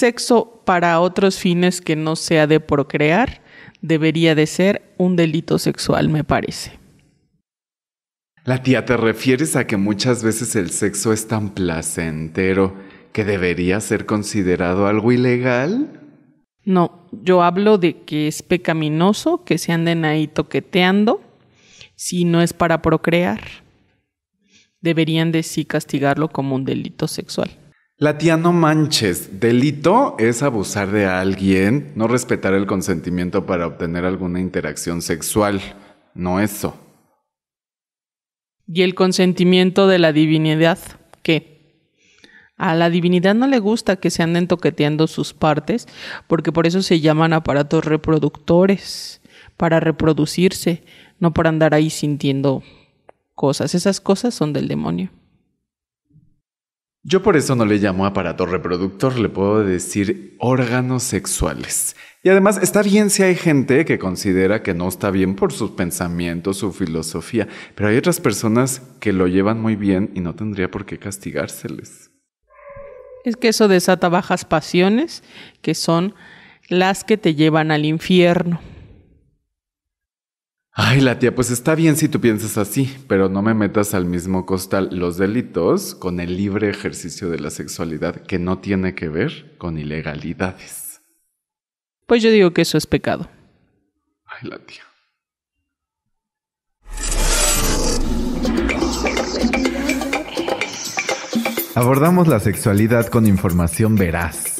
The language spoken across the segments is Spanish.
sexo para otros fines que no sea de procrear debería de ser un delito sexual, me parece. La tía, ¿te refieres a que muchas veces el sexo es tan placentero que debería ser considerado algo ilegal? No, yo hablo de que es pecaminoso que se anden ahí toqueteando si no es para procrear. Deberían de sí castigarlo como un delito sexual. La tía no manches, delito es abusar de alguien, no respetar el consentimiento para obtener alguna interacción sexual, no eso. ¿Y el consentimiento de la divinidad? ¿Qué? A la divinidad no le gusta que se anden toqueteando sus partes, porque por eso se llaman aparatos reproductores, para reproducirse, no para andar ahí sintiendo cosas. Esas cosas son del demonio. Yo por eso no le llamo aparato reproductor, le puedo decir órganos sexuales. Y además está bien si hay gente que considera que no está bien por sus pensamientos, su filosofía, pero hay otras personas que lo llevan muy bien y no tendría por qué castigárseles. Es que eso desata bajas pasiones, que son las que te llevan al infierno. Ay, la tía, pues está bien si tú piensas así, pero no me metas al mismo costal los delitos con el libre ejercicio de la sexualidad que no tiene que ver con ilegalidades. Pues yo digo que eso es pecado. Ay, la tía. Abordamos la sexualidad con información veraz.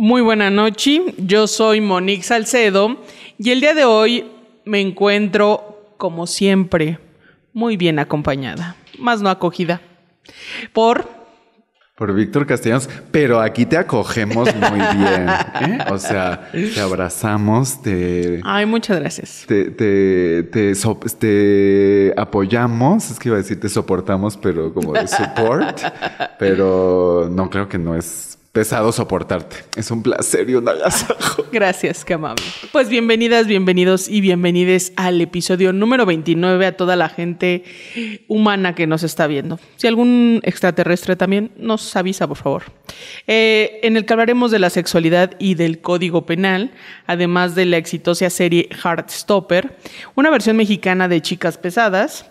Muy buena noche, yo soy Monique Salcedo y el día de hoy me encuentro, como siempre, muy bien acompañada, más no acogida, por Por Víctor Castellanos, pero aquí te acogemos muy bien. ¿eh? O sea, te abrazamos, te, Ay, muchas gracias. te, te, te, so- te apoyamos. Es que iba a decir te soportamos, pero como de support. pero no creo que no es pesado soportarte. Es un placer y un agasajo. Gracias, qué amable. Pues bienvenidas, bienvenidos y bienvenides al episodio número 29 a toda la gente humana que nos está viendo. Si algún extraterrestre también nos avisa, por favor. Eh, en el que hablaremos de la sexualidad y del código penal, además de la exitosa serie Heartstopper, una versión mexicana de Chicas Pesadas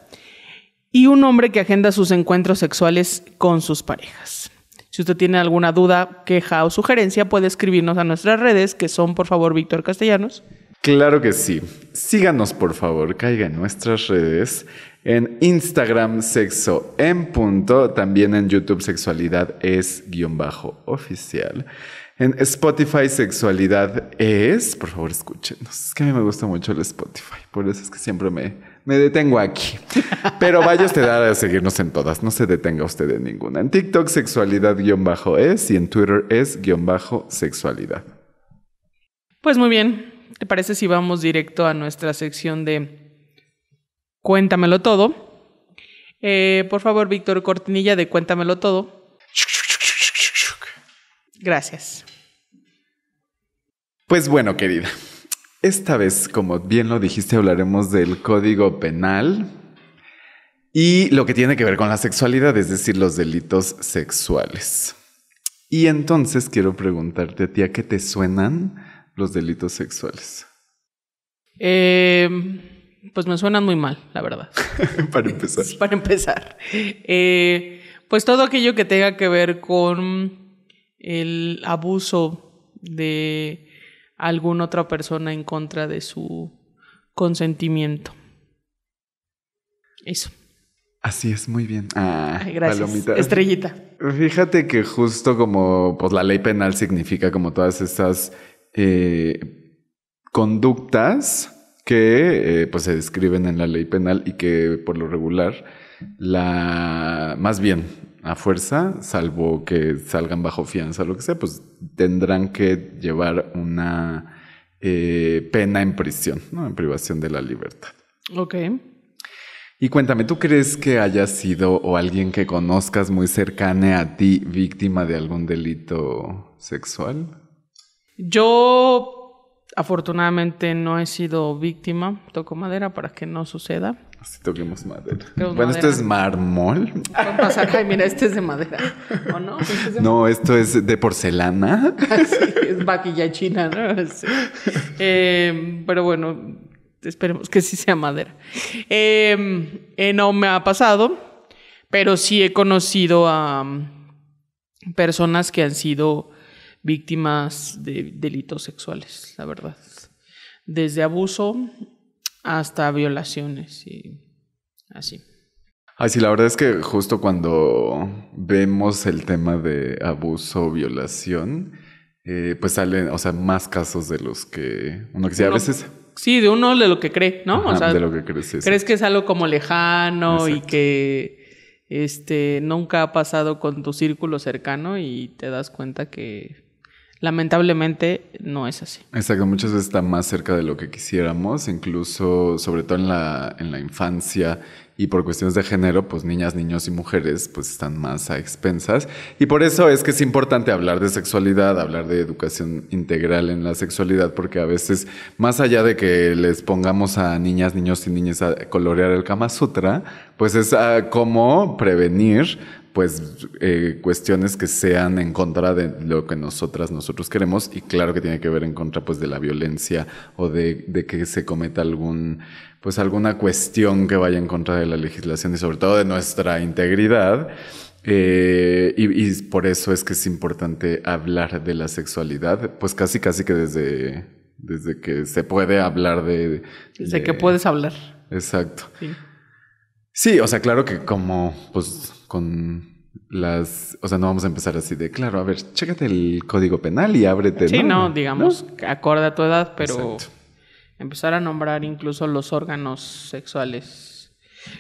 y un hombre que agenda sus encuentros sexuales con sus parejas. Si usted tiene alguna duda, queja o sugerencia, puede escribirnos a nuestras redes, que son, por favor, Víctor Castellanos. Claro que sí. Síganos, por favor, caiga en nuestras redes. En Instagram, sexo en punto. También en YouTube, sexualidad es guion bajo oficial. En Spotify, sexualidad es. Por favor, escúchenos. Es que a mí me gusta mucho el Spotify. Por eso es que siempre me, me detengo aquí. Pero vaya usted a seguirnos en todas. No se detenga usted en ninguna. En TikTok, sexualidad guion bajo es. Y en Twitter es guion bajo sexualidad. Pues muy bien, ¿te parece si vamos directo a nuestra sección de Cuéntamelo todo? Eh, por favor, Víctor Cortinilla de Cuéntamelo todo. Gracias. Pues bueno, querida. Esta vez, como bien lo dijiste, hablaremos del código penal y lo que tiene que ver con la sexualidad, es decir, los delitos sexuales. Y entonces quiero preguntarte a ti, ¿a qué te suenan los delitos sexuales? Eh, pues me suenan muy mal, la verdad. Para empezar. Para empezar. Eh, pues todo aquello que tenga que ver con el abuso de alguna otra persona en contra de su consentimiento. Eso. Así es, muy bien. Ah, Ay, gracias. palomita. Estrellita. Fíjate que justo como pues, la ley penal significa como todas esas eh, conductas que eh, pues, se describen en la ley penal y que por lo regular la más bien a fuerza, salvo que salgan bajo fianza o lo que sea, pues tendrán que llevar una eh, pena en prisión, ¿no? En privación de la libertad. Ok. Y cuéntame, ¿tú crees que haya sido o alguien que conozcas muy cercana a ti víctima de algún delito sexual? Yo afortunadamente no he sido víctima, toco madera para que no suceda. Así toquemos madera. Bueno, esto es mármol. Pasar, ay, mira, este es de madera. ¿O no? Este es de No, esto es de porcelana. Sí, es vaquilla china, ¿no? Sí. Eh, pero bueno, esperemos que sí sea madera. Eh, eh, no me ha pasado, pero sí he conocido a mm, personas que han sido víctimas de delitos sexuales, la verdad. Desde abuso hasta violaciones y así. Ay, sí, la verdad es que justo cuando vemos el tema de abuso o violación, eh, pues salen, o sea, más casos de los que uno que sí, a veces... Sí, de uno de lo que cree, ¿no? Ajá, o sea, de lo que crees. sí, sí. crees que es algo como lejano y que este nunca ha pasado con tu círculo cercano y te das cuenta que lamentablemente no es así. Exacto, muchas veces está más cerca de lo que quisiéramos, incluso sobre todo en la, en la infancia y por cuestiones de género, pues niñas, niños y mujeres pues están más a expensas. Y por eso es que es importante hablar de sexualidad, hablar de educación integral en la sexualidad, porque a veces, más allá de que les pongamos a niñas, niños y niñas a colorear el Kama Sutra, pues es a cómo prevenir pues eh, cuestiones que sean en contra de lo que nosotras, nosotros queremos y claro que tiene que ver en contra pues de la violencia o de, de que se cometa algún pues alguna cuestión que vaya en contra de la legislación y sobre todo de nuestra integridad. Eh, y, y por eso es que es importante hablar de la sexualidad, pues casi casi que desde, desde que se puede hablar de... Desde de- que puedes hablar. Exacto. Sí. Sí, o sea, claro que como, pues, con las, o sea, no vamos a empezar así de, claro, a ver, chécate el código penal y ábrete. Sí, no, digamos, acorde a tu edad, pero Exacto. empezar a nombrar incluso los órganos sexuales.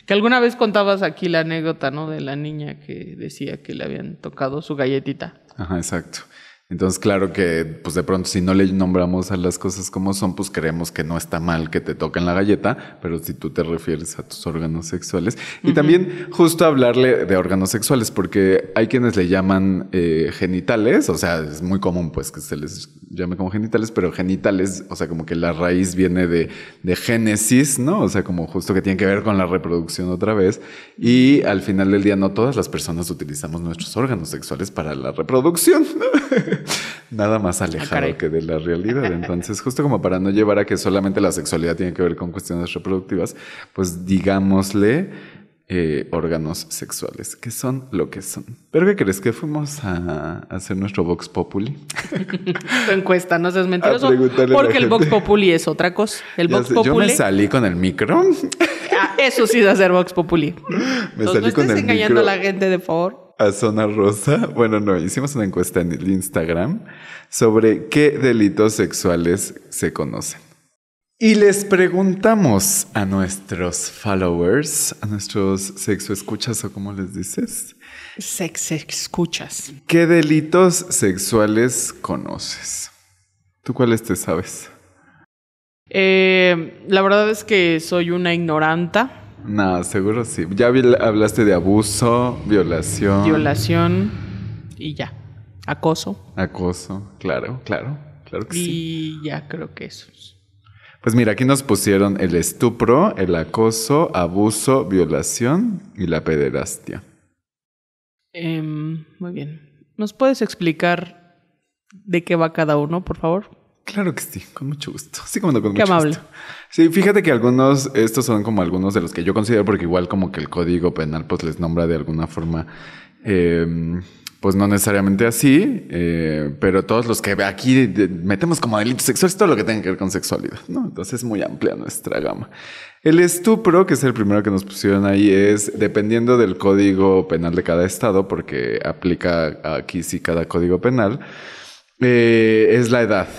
Que alguna vez contabas aquí la anécdota, ¿no? De la niña que decía que le habían tocado su galletita. Ajá, exacto. Entonces, claro que, pues de pronto, si no le nombramos a las cosas como son, pues creemos que no está mal que te toquen la galleta, pero si tú te refieres a tus órganos sexuales. Y también justo hablarle de órganos sexuales, porque hay quienes le llaman eh, genitales, o sea, es muy común pues que se les llame como genitales, pero genitales, o sea, como que la raíz viene de, de génesis, ¿no? O sea, como justo que tiene que ver con la reproducción otra vez. Y al final del día, no todas las personas utilizamos nuestros órganos sexuales para la reproducción, ¿no? Nada más alejado caray. que de la realidad. Entonces, justo como para no llevar a que solamente la sexualidad tiene que ver con cuestiones reproductivas, pues digámosle eh, órganos sexuales, que son lo que son. ¿Pero qué crees? ¿Que fuimos a hacer nuestro Vox Populi? Tu encuesta, no seas mentiroso. Porque el. Vox Populi es otra cosa. El Vox sé, yo Populi. me salí con el micro. Ah, eso sí es hacer Vox Populi. Me Entonces, salí no con estés el engañando micro. a la gente, de favor. A Zona Rosa. Bueno, no, hicimos una encuesta en el Instagram sobre qué delitos sexuales se conocen. Y les preguntamos a nuestros followers, a nuestros sexo escuchas o como les dices, Sex escuchas. ¿qué delitos sexuales conoces? ¿Tú cuáles te sabes? Eh, la verdad es que soy una ignoranta. No, seguro sí. Ya vi- hablaste de abuso, violación, Violación y ya. Acoso. acoso. Claro, claro, claro que sí. Y ya creo que eso. Pues mira, aquí nos pusieron el estupro, el acoso, abuso, violación y la pederastia. Em, muy bien. ¿Nos puedes explicar de qué va cada uno, por favor? Claro que sí, con mucho gusto. Sí, como no, con Qué mucho amable. gusto. Sí, fíjate que algunos, estos son como algunos de los que yo considero, porque igual como que el código penal pues les nombra de alguna forma, eh, pues no necesariamente así, eh, pero todos los que aquí metemos como delitos sexuales, todo lo que tenga que ver con sexualidad, ¿no? Entonces es muy amplia nuestra gama. El estupro, que es el primero que nos pusieron ahí, es dependiendo del código penal de cada estado, porque aplica aquí sí cada código penal, eh, es la edad.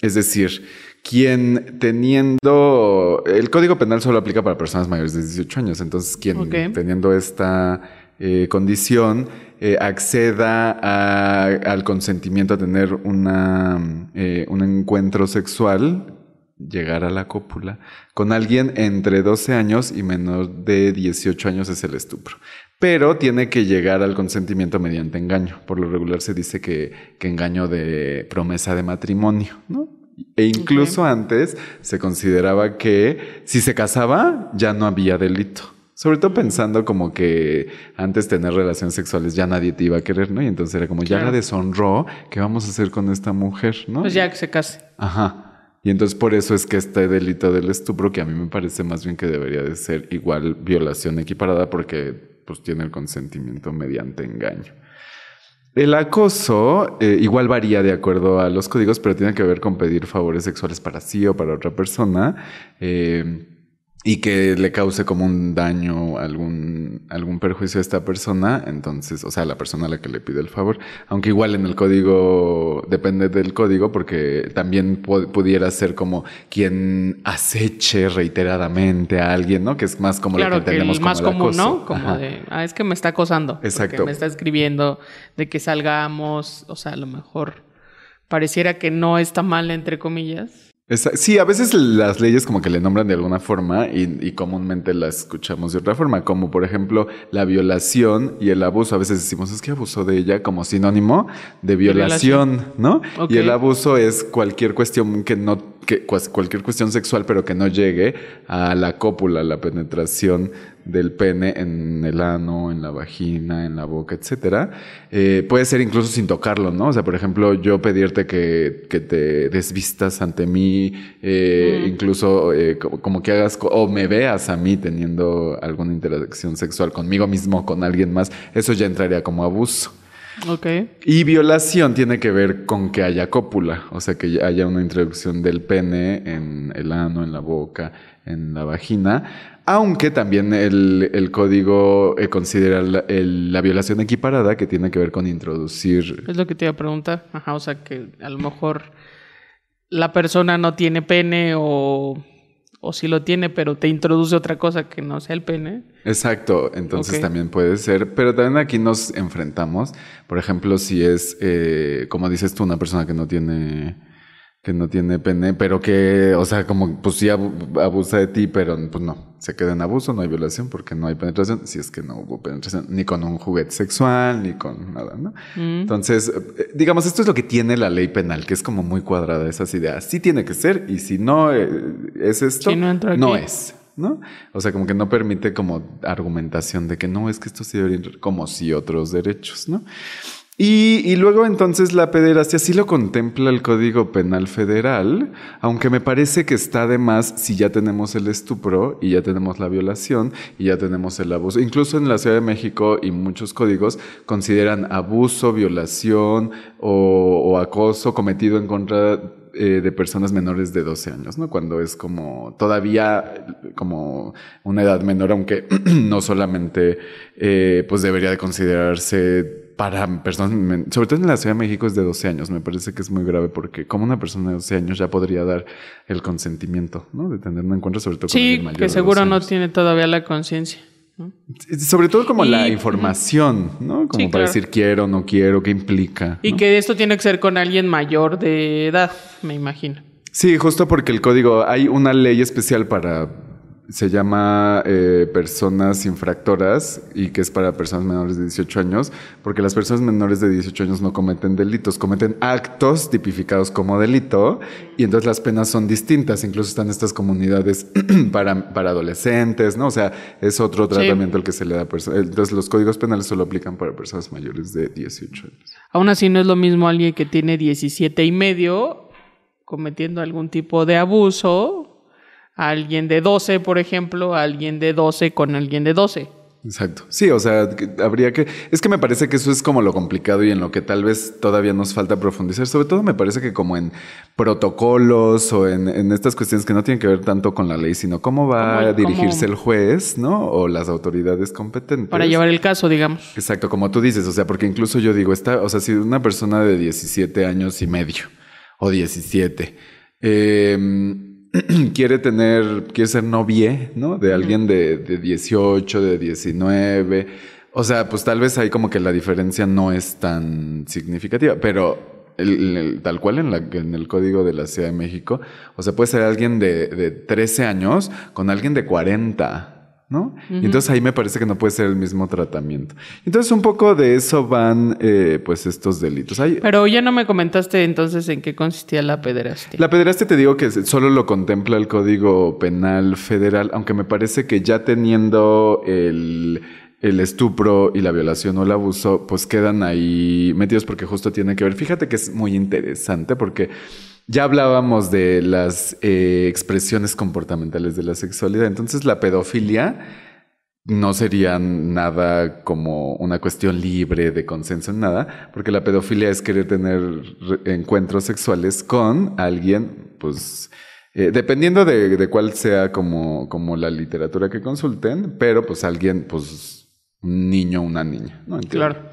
Es decir, quien teniendo... El Código Penal solo aplica para personas mayores de 18 años, entonces quien teniendo esta eh, condición eh, acceda a- al consentimiento a tener una, eh, un encuentro sexual, llegar a la cópula, con alguien entre 12 años y menor de 18 años es el estupro. Pero tiene que llegar al consentimiento mediante engaño. Por lo regular se dice que, que engaño de promesa de matrimonio, ¿no? E incluso antes se consideraba que si se casaba ya no había delito. Sobre todo pensando como que antes tener relaciones sexuales ya nadie te iba a querer, ¿no? Y entonces era como, ya la deshonró, ¿qué vamos a hacer con esta mujer, no? Pues ya que se case. Ajá. Y entonces por eso es que este delito del estupro, que a mí me parece más bien que debería de ser igual violación equiparada porque pues tiene el consentimiento mediante engaño. El acoso eh, igual varía de acuerdo a los códigos, pero tiene que ver con pedir favores sexuales para sí o para otra persona. eh, y que le cause como un daño, algún, algún perjuicio a esta persona, entonces, o sea, a la persona a la que le pide el favor. Aunque igual en el código, depende del código, porque también pu- pudiera ser como quien aceche reiteradamente a alguien, ¿no? Que es más como Claro que que entendemos el como más el común, acoso. ¿no? Como Ajá. de, ah, es que me está acosando. Exacto. Me está escribiendo de que salgamos, o sea, a lo mejor pareciera que no está mal, entre comillas. Esa- sí, a veces las leyes como que le nombran de alguna forma y, y comúnmente las escuchamos de otra forma, como por ejemplo la violación y el abuso. A veces decimos es que abusó de ella como sinónimo de violación, ¿no? Y el abuso es cualquier cuestión que no, que cualquier cuestión sexual, pero que no llegue a la cópula, la penetración del pene en el ano, en la vagina, en la boca, etcétera. Eh, puede ser incluso sin tocarlo, ¿no? O sea, por ejemplo, yo pedirte que, que te desvistas ante mí, eh, incluso eh, co- como que hagas, o me veas a mí teniendo alguna interacción sexual conmigo mismo, con alguien más, eso ya entraría como abuso. Ok. Y violación tiene que ver con que haya cópula, o sea, que haya una introducción del pene en el ano, en la boca, en la vagina, aunque también el, el código eh, considera la, el- la violación equiparada que tiene que ver con introducir... Es lo que te iba a preguntar. Ajá, o sea, que a lo mejor la persona no tiene pene o, o sí lo tiene, pero te introduce otra cosa que no sea el pene. Exacto, entonces también puede ser, pero también aquí nos enfrentamos, por ejemplo, si es, eh, como dices tú, una persona que no tiene que no tiene pene, pero que, o sea, como pues sí abu- abusa de ti, pero pues no, se queda en abuso, no hay violación porque no hay penetración, si es que no hubo penetración, ni con un juguete sexual, ni con nada, ¿no? Entonces, eh, digamos, esto es lo que tiene la ley penal, que es como muy cuadrada esas ideas. Sí tiene que ser, y si no eh, es esto, Si no es. ¿No? O sea, como que no permite como argumentación de que no, es que esto sí debería entrar, como si otros derechos, ¿no? Y, y luego entonces la pederastia sí lo contempla el Código Penal Federal, aunque me parece que está de más si ya tenemos el estupro y ya tenemos la violación y ya tenemos el abuso. Incluso en la Ciudad de México y muchos códigos consideran abuso, violación o, acoso cometido en contra eh, de personas menores de 12 años, ¿no? Cuando es como todavía como una edad menor, aunque no solamente eh, pues debería de considerarse para personas, sobre todo en la Ciudad de México es de 12 años, me parece que es muy grave porque como una persona de 12 años ya podría dar el consentimiento, ¿no? De tener un encuentro sobre todo con Sí, alguien mayor que seguro 12 no tiene todavía la conciencia. ¿no? Sobre todo como la información, ¿no? Como Sí, para claro. decir quiero, no quiero, qué implica. Y ¿no? que esto tiene que ser con alguien mayor de edad, me imagino. Sí, justo porque el código, hay una ley especial para, se llama eh, personas infractoras y que es para personas menores de 18 años, porque las personas menores de 18 años no cometen delitos, cometen actos tipificados como delito y entonces las penas son distintas, incluso están estas comunidades para, para adolescentes, ¿no? O sea, es otro Sí. tratamiento el que se le da a personas. Entonces los códigos penales solo aplican para personas mayores de 18 años. Aún así no es lo mismo alguien que tiene 17 y medio cometiendo algún tipo de abuso, a alguien de 12, por ejemplo, a alguien de 12 con alguien de 12. Exacto. Sí, o sea, habría que... Es que me parece que eso es como lo complicado y en lo que tal vez todavía nos falta profundizar. Sobre todo me parece que como en protocolos o en, en estas cuestiones que no tienen que ver tanto con la ley, sino cómo va Como el- a dirigirse como- el juez, ¿no? O las autoridades competentes. Para llevar el caso, digamos. Exacto, como tú dices, o sea, porque incluso yo digo, está, o sea, si una persona de 17 años y medio o 17 eh, quiere tener, quiere ser novie, ¿no? De alguien de, de 18, de 19, O sea, pues tal vez ahí como que la diferencia no es tan significativa, pero el- el- tal cual en, la, en el código de la Ciudad de México, o sea, puede ser alguien de, de 13 años con alguien de 40. ¿No? Y entonces ahí me parece que no puede ser el mismo tratamiento. Entonces un poco de eso van eh, pues estos delitos. Hay, Pero ya no me comentaste entonces en qué consistía la pederastia. la pederastia te digo que solo lo contempla el Código Penal Federal, aunque me parece que ya teniendo el, el estupro y la violación o el abuso, pues quedan ahí metidos porque justo tiene que ver. Fíjate que es muy interesante porque ya hablábamos de las eh, expresiones comportamentales de la sexualidad. Entonces la pedofilia no sería nada como una cuestión libre de consenso en nada, porque la pedofilia es querer tener encuentros sexuales con alguien, pues, eh, dependiendo de, de cuál sea como, como la literatura que consulten, pero pues alguien, pues, un niño, una niña, ¿no? En teoría. Claro.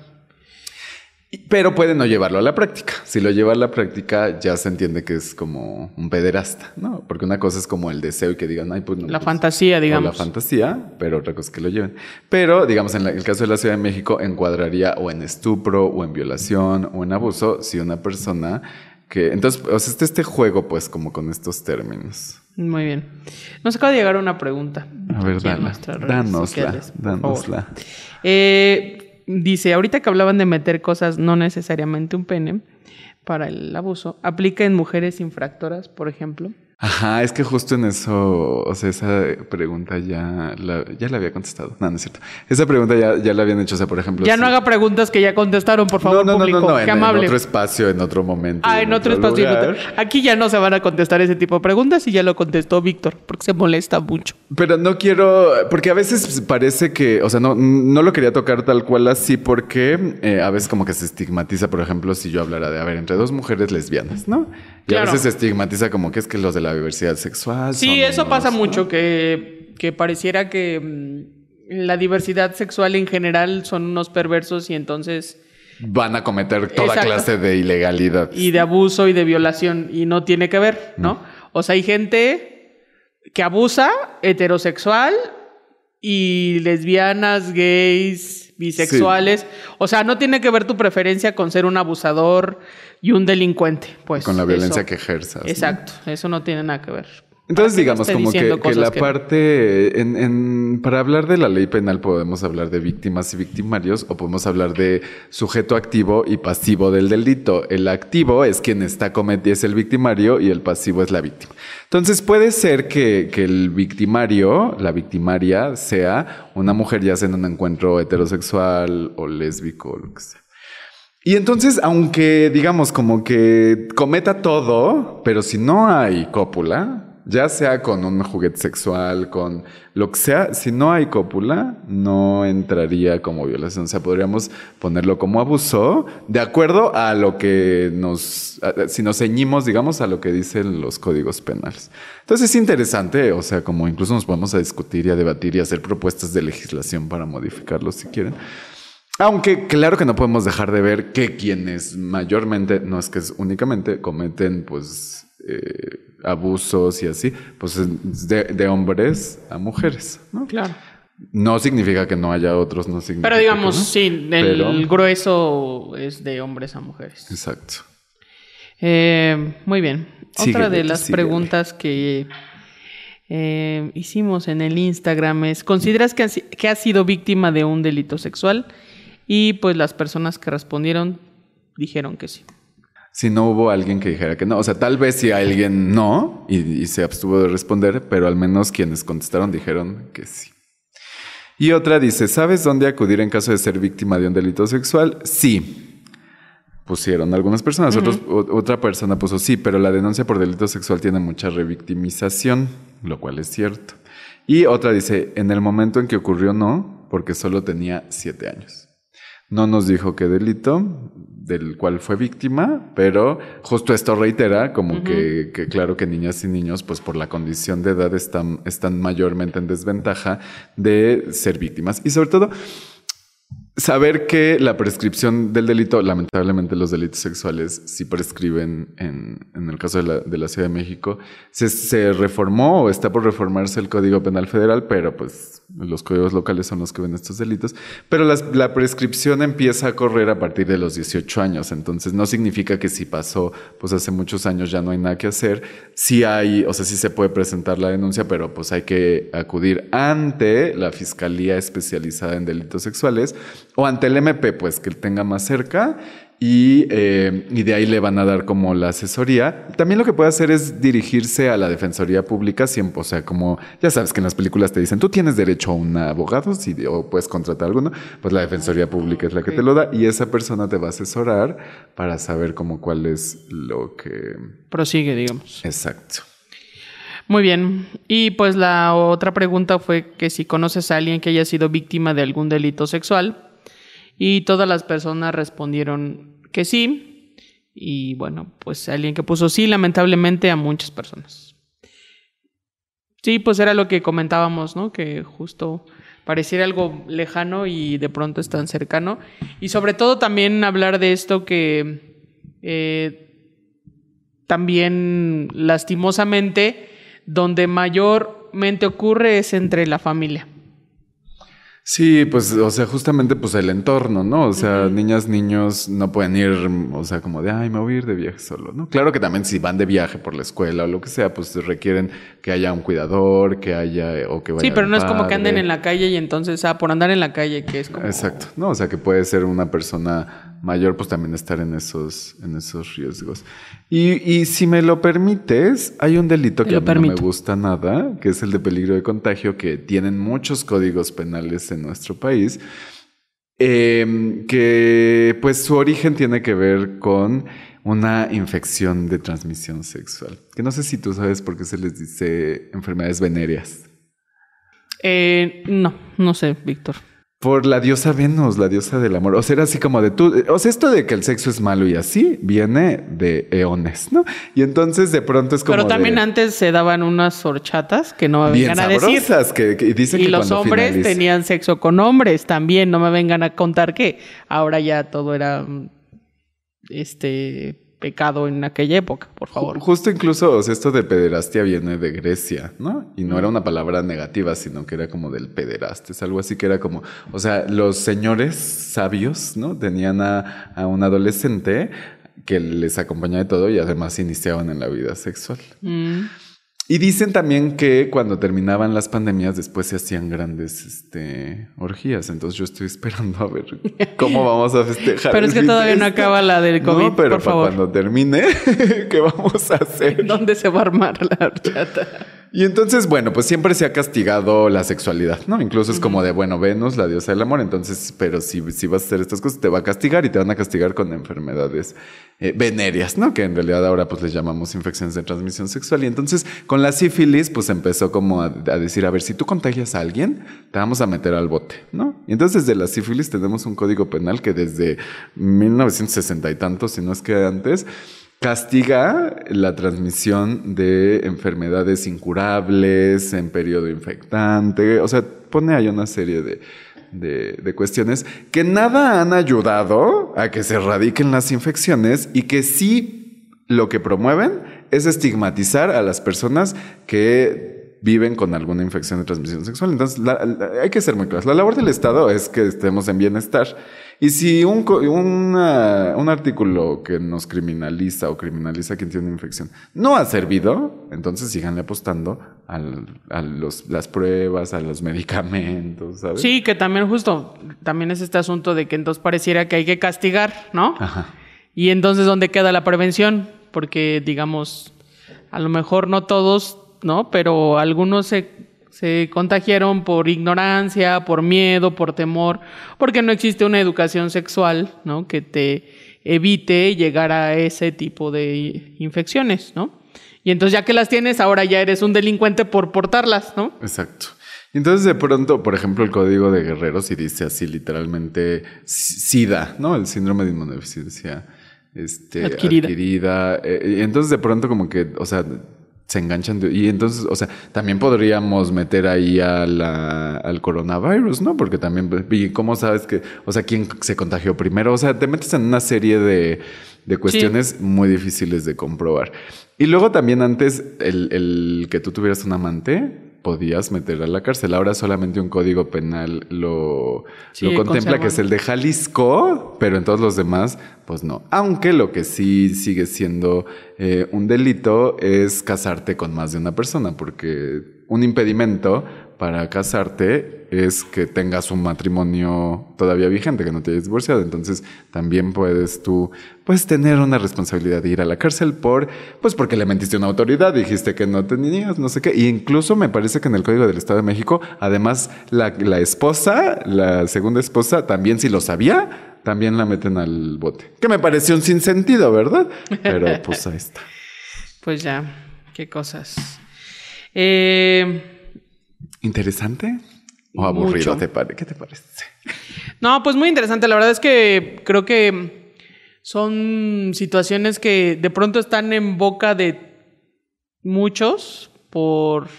Pero puede no llevarlo a la práctica. Si lo lleva a la práctica, ya se entiende que es como un pederasta, ¿no? Porque una cosa es como el deseo y que digan, ay, pues no. La pues, fantasía, o la digamos. fantasía, pero otra cosa es que lo lleven. Pero, digamos, en la- el caso de la Ciudad de México, encuadraría o en estupro, o en violación, o en abuso, si una persona que. Entonces, o sea, este, este juego, pues, como con estos términos. Muy bien. Nos acaba de llegar una pregunta. A ver, sociales, por favor. dánosla. Eh, dice, ahorita que hablaban de meter cosas, no necesariamente un pene, para el abuso, ¿aplica en mujeres infractoras, por ejemplo? Ajá, es que justo en eso, o sea, esa pregunta ya la, ya la había contestado. No, no es cierto. Esa pregunta ya, ya la habían hecho, o sea, por ejemplo. Ya si- no haga preguntas que ya contestaron, por favor, no, no, público. no, no, Qué en, en amable. otro espacio, en otro momento. Ah, en otro espacio. en otro-. Aquí ya no se van a contestar ese tipo de preguntas y ya lo contestó Víctor, porque se molesta mucho. Pero no quiero, porque a veces parece que, o sea, no, no lo quería tocar tal cual así porque eh, a veces como que se estigmatiza, por ejemplo, si yo hablara de, a ver, entre dos mujeres lesbianas, ¿no? Y Claro. a veces se estigmatiza como que es que los de la diversidad sexual. Sí, eso unos, pasa ¿no? mucho, que, que pareciera que mm, la diversidad sexual en general son unos perversos y entonces... Van a cometer toda Exacto. clase de ilegalidad. y de abuso y de violación y no tiene que ver, ¿no? O sea, hay gente que abusa, heterosexual y lesbianas, gays, bisexuales. O sea, no tiene que ver tu preferencia con ser un abusador y un delincuente, pues. con la violencia eso- que ejerzas. ¿no? Exacto, eso no tiene nada que ver. Entonces, digamos, como que, la que parte, en, en- para hablar de la ley penal podemos hablar de víctimas y victimarios o podemos hablar de sujeto activo y pasivo del delito. El activo es quien está cometiendo, es el victimario y el pasivo es la víctima. Entonces puede ser que, que el victimario, la victimaria, sea una mujer ya sea en un encuentro heterosexual o lésbico o lo que sea. Y entonces, aunque digamos como que cometa todo, pero si no hay cópula, ya sea con un juguete sexual, con lo que sea, si no hay cópula, no entraría como violación. O sea, podríamos ponerlo como abuso, de acuerdo a lo que nos, si nos ceñimos, digamos, a lo que dicen los códigos penales. Entonces es interesante, o sea, como incluso nos podemos a discutir y a debatir y hacer propuestas de legislación para modificarlo si quieren. Aunque claro que no podemos dejar de ver que quienes mayormente, no es que es únicamente, cometen pues eh, abusos y así, pues es de, de hombres a mujeres, ¿no? Claro. No significa que no haya otros, no significa Pero que digamos, no, sí, el pero- grueso es de hombres a mujeres. Exacto. Eh, muy bien. Síguele, Otra de las síguele. preguntas que eh, hicimos en el Instagram es, ¿consideras que has, que has sido víctima de un delito sexual? Y pues las personas que respondieron dijeron que sí. Si no hubo alguien que dijera que no, o sea, tal vez si alguien no y, y se abstuvo de responder, pero al menos quienes contestaron dijeron que sí. Y otra dice, ¿sabes dónde acudir en caso de ser víctima de un delito sexual? Sí. Pusieron algunas personas, otros- o- otra persona puso sí, pero la denuncia por delito sexual tiene mucha revictimización, lo cual es cierto. Y otra dice, en el momento en que ocurrió no, porque solo tenía siete años. No nos dijo qué delito del cual fue víctima, pero justo esto reitera como que, que claro que niñas y niños, pues por la condición de edad están, están mayormente en desventaja de ser víctimas. Y sobre todo, Saber que la prescripción del delito, lamentablemente los delitos sexuales sí prescriben en, en el caso de la, de la, Ciudad de México, se, se, reformó o está por reformarse el Código Penal Federal, pero pues los códigos locales son los que ven estos delitos, pero las, la prescripción empieza a correr a partir de los 18 años, entonces no significa que si pasó pues hace muchos años ya no hay nada que hacer, sí hay, o sea, sí se puede presentar la denuncia, pero pues hay que acudir ante la Fiscalía Especializada en Delitos Sexuales, o ante el MP, pues que tenga más cerca. Y, eh, y, de ahí le van a dar como la asesoría. También lo que puede hacer es dirigirse a la Defensoría Pública siempre, o sea, como ya sabes que en las películas te dicen, tú tienes derecho a un abogado si, o puedes contratar a alguno, pues la Defensoría Pública es la que te lo da y esa persona te va a asesorar para saber como cuál es lo que... Prosigue, digamos. Exacto. Muy bien. Y pues la otra pregunta fue que si conoces a alguien que haya sido víctima de algún delito sexual, y todas las personas respondieron que sí. Y bueno, pues alguien que puso sí, lamentablemente a muchas personas. Sí, pues era lo que comentábamos, ¿no? Que justo pareciera algo lejano y de pronto es tan cercano. Y sobre todo también hablar de esto que eh, también lastimosamente donde mayormente ocurre es entre la familia. Sí, pues, o sea, justamente pues el entorno, ¿no? O sea, niñas, niños no pueden ir, o sea, como de, ay, me voy a ir de viaje solo, ¿no? Claro que también si van de viaje por la escuela o lo que sea, pues requieren que haya un cuidador, que haya, o que vaya Sí, pero no es como que anden en la calle y entonces, ah, por andar en la calle, que es como... Exacto, ¿no? O sea, que puede ser una persona mayor, pues también estar en esos, en esos riesgos. Y, y si me lo permites, hay un delito que a mí no me gusta nada, que es el de peligro de contagio, que tienen muchos códigos penales en nuestro país, eh, que pues su origen tiene que ver con una infección de transmisión sexual. Que no sé si tú sabes por qué se les dice enfermedades venéreas. Eh, no, no sé, Víctor. Por la diosa Venus, la diosa del amor. O sea, era así como de tú. O sea, esto de que el sexo es malo y así viene de eones, ¿no? Y entonces de pronto es como. Pero también antes se daban unas horchatas que no me vengan a decir. Que, que dicen y que los hombres tenían sexo con hombres también. No me vengan a contar que ahora ya todo era. Este pecado en aquella época, por favor. Justo incluso, o sea, esto de pederastia viene de Grecia, ¿no? Y no era una palabra negativa, sino que era como del pederaste, es algo así que era como, o sea, los señores sabios, ¿no? Tenían a, a un adolescente que les acompañaba de todo y además iniciaban en la vida sexual. Mm. Y dicen también que cuando terminaban las pandemias después se hacían grandes este, orgías. Entonces yo estoy esperando a ver cómo vamos a festejar. pero es que todavía no acaba la del COVID, no, pero por favor. cuando termine, ¿qué vamos a hacer? ¿Dónde se va a armar la horchata? Y entonces, bueno, pues siempre se ha castigado la sexualidad, ¿no? Incluso es como de, bueno, Venus, la diosa del amor, entonces, pero si, si vas a hacer estas cosas, te va a castigar y te van a castigar con enfermedades eh, venéreas, ¿no? Que en realidad ahora pues les llamamos infecciones de transmisión sexual. Y entonces, con la sífilis, pues empezó como a, a decir, a ver, si tú contagias a alguien, te vamos a meter al bote, ¿no? Y entonces, desde la sífilis tenemos un código penal que desde 1960 y tantos, si no es que antes, castiga la transmisión de enfermedades incurables en periodo infectante, o sea, pone ahí una serie de, de, cuestiones que nada han ayudado a que se erradiquen las infecciones y que sí lo que promueven es estigmatizar a las personas que viven con alguna infección de transmisión sexual. Entonces, la, la, hay que ser muy claros. La labor del Estado es que estemos en bienestar. Y si un, una, un artículo que nos criminaliza o criminaliza a quien tiene una infección no ha servido, entonces síganle apostando al, a los, las pruebas, a los medicamentos, ¿sabes? Sí, que también justo, también es este asunto de que entonces pareciera que hay que castigar, ¿no? Ajá. Y entonces, ¿dónde queda la prevención? Porque, digamos, a lo mejor no todos, ¿no? Pero algunos se se contagiaron por ignorancia, por miedo, por temor, porque no existe una educación sexual, ¿no? Que te evite llegar a ese tipo de infecciones, ¿no? Y entonces ya que las tienes, ahora ya eres un delincuente por portarlas, ¿no? Exacto. Y entonces de pronto, por ejemplo, el código de guerreros y dice así literalmente SIDA, ¿no? El síndrome de inmunodeficiencia este, adquirida. adquirida. Eh, y entonces de pronto como que, o sea, se enganchan. de- y entonces, o sea, también podríamos meter ahí a la- al coronavirus, ¿no? Porque también, ¿y cómo sabes que, o sea, quién se contagió primero? O sea, te metes en una serie de, de cuestiones muy difíciles de comprobar. Y luego también antes, el, el que tú tuvieras un amante, podías meter a la cárcel. Ahora solamente un código penal lo, lo contempla, que es el de Jalisco, pero en todos los demás, pues no. Aunque lo que sí sigue siendo eh, un delito es casarte con más de una persona, porque un impedimento para casarte es que tengas un matrimonio todavía vigente, que no te hayas divorciado. Entonces también puedes tú, pues tener una responsabilidad de ir a la cárcel por, pues porque le mentiste a una autoridad, dijiste que no tenías, no sé qué. Y incluso me parece que en el Código del Estado de México, además la, la esposa, la segunda esposa, también si lo sabía, también la meten al bote. Que me pareció un sinsentido, ¿verdad? Pero pues ahí está. Pues ya, qué cosas. Eh, ¿Interesante? ¿O aburrido? Te ¿Qué te parece? no, pues muy interesante. La verdad es que creo que son situaciones que de pronto están en boca de muchos por,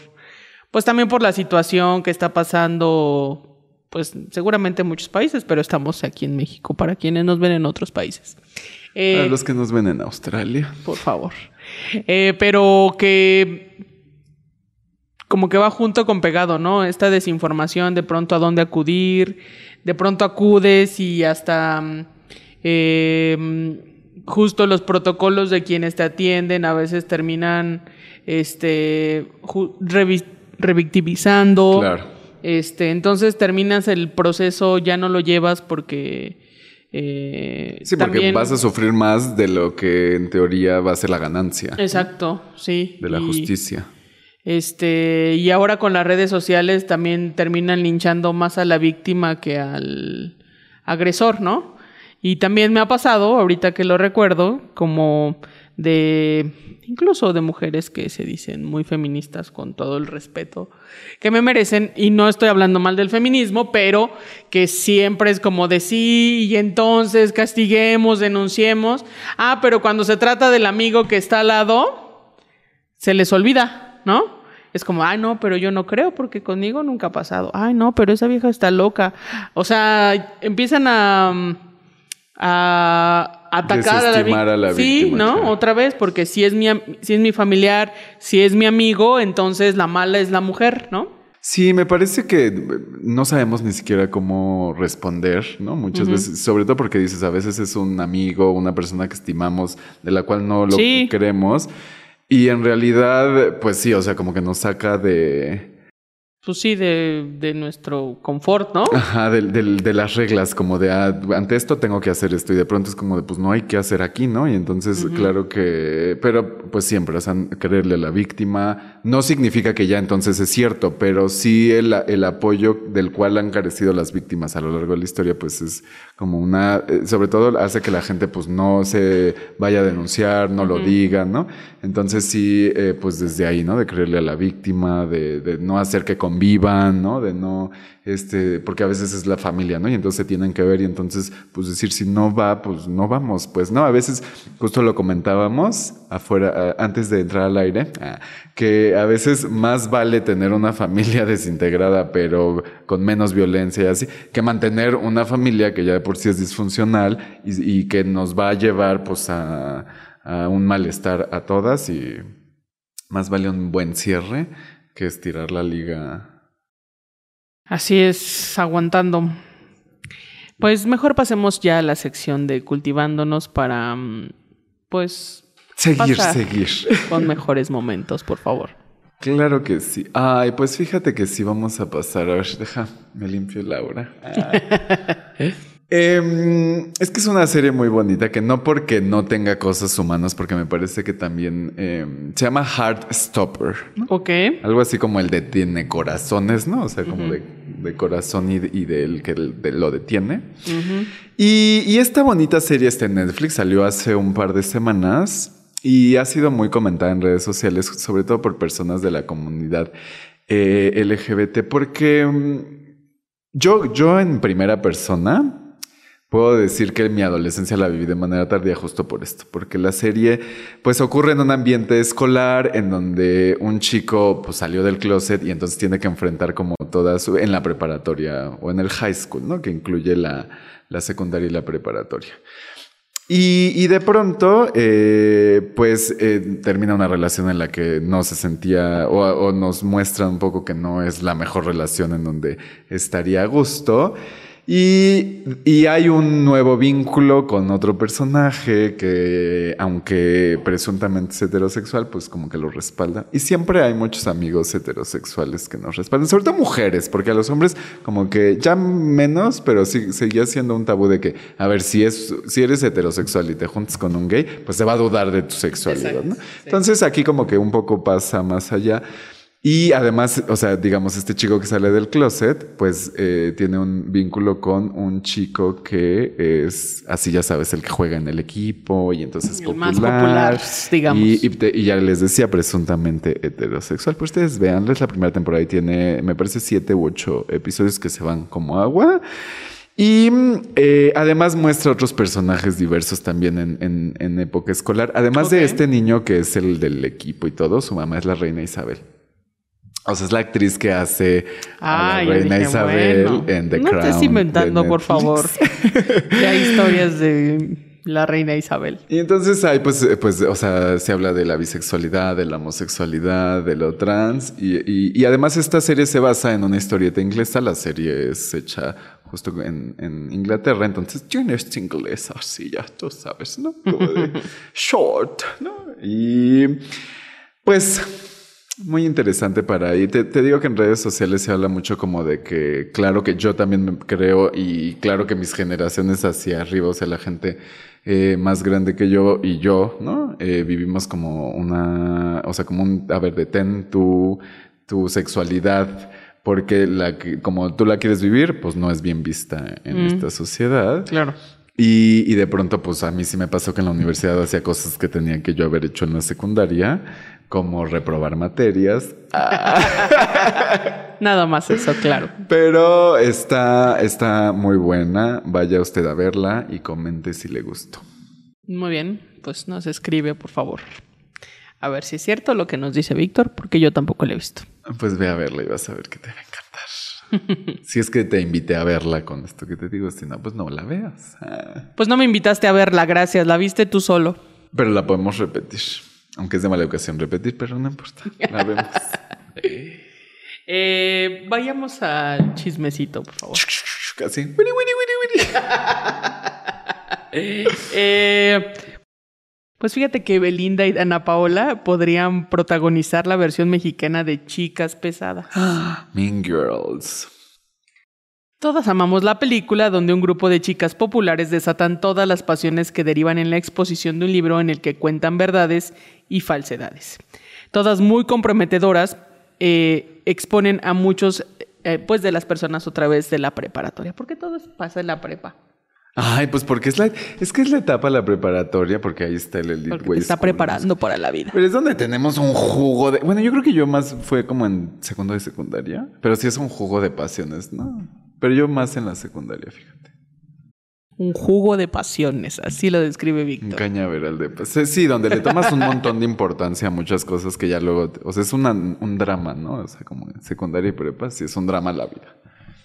pues también por la situación que está pasando, pues seguramente en muchos países, pero estamos aquí en México para quienes nos ven en otros países. Eh, Para los que nos ven en Australia. por favor. Eh, pero que como que va junto con pegado, ¿no? Esta desinformación de pronto a dónde acudir, de pronto acudes y hasta eh, justo los protocolos de quienes te atienden a veces terminan este revi- revictimizando. Claro. Este, entonces terminas el proceso, ya no lo llevas porque eh, Sí, porque también- vas a sufrir más de lo que en teoría va a ser la ganancia Exacto, sí. de la Y, justicia. Este, y ahora con las redes sociales también terminan linchando más a la víctima que al agresor, ¿no? Y también me ha pasado, ahorita que lo recuerdo, como de incluso de mujeres que se dicen muy feministas con todo el respeto que me merecen y no estoy hablando mal del feminismo, pero que siempre es como de sí y entonces castiguemos, denunciemos. Ah, pero cuando se trata del amigo que está al lado, se les olvida, ¿no? Es como, ay, no, pero yo no creo porque conmigo nunca ha pasado. Ay, no, pero esa vieja está loca. O sea, empiezan a, mm, a atacar a la, a sí, víctima, ¿no? claro. Otra vez, porque si es, mi, si es mi familiar, si es mi amigo, entonces la mala es la mujer, ¿no? Sí, me parece que no sabemos ni siquiera cómo responder, ¿no? Muchas veces, sobre todo porque dices, a veces es un amigo, una persona que estimamos, de la cual no lo Sí. queremos. Y en realidad, pues sí, o sea, como que nos saca de, Pues sí, de, de nuestro confort, ¿no? Ajá, del- de, las reglas, como de, ah, ante esto tengo que hacer esto, y de pronto es como de, pues no hay que hacer aquí, ¿no? Y entonces, claro que, pero pues siempre, o sea, creerle a la víctima, no significa que ya entonces es cierto, pero sí el, el apoyo del cual han carecido las víctimas a lo largo de la historia, pues es como una, eh, sobre todo hace que la gente pues no se vaya a denunciar, no lo diga, ¿no? Entonces sí, eh, pues desde ahí, ¿no? De creerle a la víctima, de, de no hacer que convivan, ¿no? De no, este, porque a veces es la familia, ¿no? Y entonces se tienen que ver y entonces, pues decir, si no va, pues no vamos, pues no, a veces justo lo comentábamos afuera, ah, antes de entrar al aire, ah, que a veces más vale tener una familia desintegrada, pero con menos violencia y así, que mantener una familia que ya de por sí es disfuncional y, y que nos va a llevar, pues, a, a un malestar a todas y más vale un buen cierre que estirar la liga. Así es, aguantando. Pues mejor pasemos ya a la sección de cultivándonos para, mm, pues, Seguir, Pasa. seguir. con mejores momentos, por favor. Claro que sí. Ay, pues fíjate que sí vamos a pasar. A ver, deja, me limpio Laura. Ah. Em, es que es una serie muy bonita que no porque no tenga cosas humanas, porque me parece que también em, se llama Heartstopper. ¿no? Ok. Algo así como el de tiene corazones, ¿no? O sea, como de, de corazón y, y del que de- lo detiene. y, y esta bonita serie está en Netflix, salió hace un par de semanas y ha sido muy comentada en redes sociales, sobre todo por personas de la comunidad eh, LGBT, porque mm, yo, yo en primera persona puedo decir que mi adolescencia la viví de manera tardía justo por esto, porque la serie pues ocurre en un ambiente escolar en donde un chico pues salió del closet y entonces tiene que enfrentar como toda su en la preparatoria o en el high school, ¿no? Que incluye la, la secundaria y la preparatoria. Y, de pronto, eh, pues eh, termina una relación en la que no se sentía o, o nos muestra un poco que no es la mejor relación en donde estaría a gusto. Y, y, hay un nuevo vínculo con otro personaje que, aunque presuntamente es heterosexual, pues como que lo respalda. Y siempre hay muchos amigos heterosexuales que nos respaldan, sobre todo mujeres, porque a los hombres como que ya menos, pero sí, seguía siendo un tabú de que, a ver, si, es, si eres heterosexual y te juntas con un gay, pues se va a dudar de tu sexualidad, ¿no? Entonces aquí como que un poco pasa más allá. Y además, o sea, digamos, este chico que sale del closet, pues eh, tiene un vínculo con un chico que es, así ya sabes, el que juega en el equipo y entonces es El popular. más popular, digamos. Y, y te- y ya les decía, presuntamente heterosexual. Pues ustedes vean, es la primera temporada y tiene, me parece, siete u ocho episodios que se van como agua. Y mm, eh, además muestra otros personajes diversos también en, en- en época escolar. Además de este niño que es el del equipo y todo, su mamá es la reina Isabel. O sea, es la actriz que hace a la reina dije, Isabel bueno, en The no Crown. estés inventando, por favor. Ya hay historias de la reina Isabel. Y entonces ahí pues, eh, pues, o sea, se habla de la bisexualidad, de la homosexualidad, de lo trans. Y, y- y además esta serie se basa en una historieta inglesa. La serie es hecha justo en, en Inglaterra. Entonces tienes inglés así, ya tú sabes, ¿no? Como de short, ¿no? Y pues muy interesante para ahí. Te, te digo que en redes sociales se habla mucho como de que, claro que yo también me creo y claro que mis generaciones hacia arriba, o sea, la gente eh, más grande que yo y yo, ¿no? Eh, vivimos como una, o sea, como un, a ver, detén tu, tu sexualidad. Porque la que, como tú la quieres vivir, pues no es bien vista en esta sociedad. Claro. Y, y de pronto, pues a mí sí me pasó que en la universidad hacía cosas que tenía que yo haber hecho en la secundaria, como reprobar materias. Nada más eso, claro. Pero está, está muy buena. Vaya usted a verla y comente si le gustó. Muy bien, pues nos escribe, por favor. A ver si es cierto lo que nos dice Víctor, porque yo tampoco lo he visto. Pues ve a verla y vas a ver que te va a encantar. si es que te invité a verla con esto que te digo, si no, pues no la veas. Ah. Pues no me invitaste a verla, gracias. La viste tú solo. Pero la podemos repetir. Aunque es de mala educación repetir, pero no importa. La vemos. Eh, vayamos al chismecito, por favor. Casi. Winnie, winnie, winnie, winnie. Eh, pues fíjate que Belinda y Ana Paola podrían protagonizar la versión mexicana de Chicas Pesadas. Mean Girls. Todas amamos la película donde un grupo de chicas populares desatan todas las pasiones que derivan en la exposición de un libro en el que cuentan verdades y falsedades. Todas muy comprometedoras, eh, exponen a muchos eh, pues de las personas otra vez de la preparatoria, porque todo pasa en la prepa. Ay, pues porque es la, es que es la etapa de la preparatoria, porque ahí está el Elite Porque te está School. preparando para la vida. Pero es donde tenemos un jugo de. Bueno, yo creo que yo más fue como en segundo de secundaria, pero sí es un jugo de pasiones, ¿no? Pero yo más en la secundaria, fíjate. Un jugo de pasiones, así lo describe Un Víctor. cañaveral de pasiones. Sí, donde le tomas un montón de importancia a muchas cosas que ya luego. O sea, es una- un drama, ¿no? O sea, como en secundaria y prepa, sí es un drama la vida.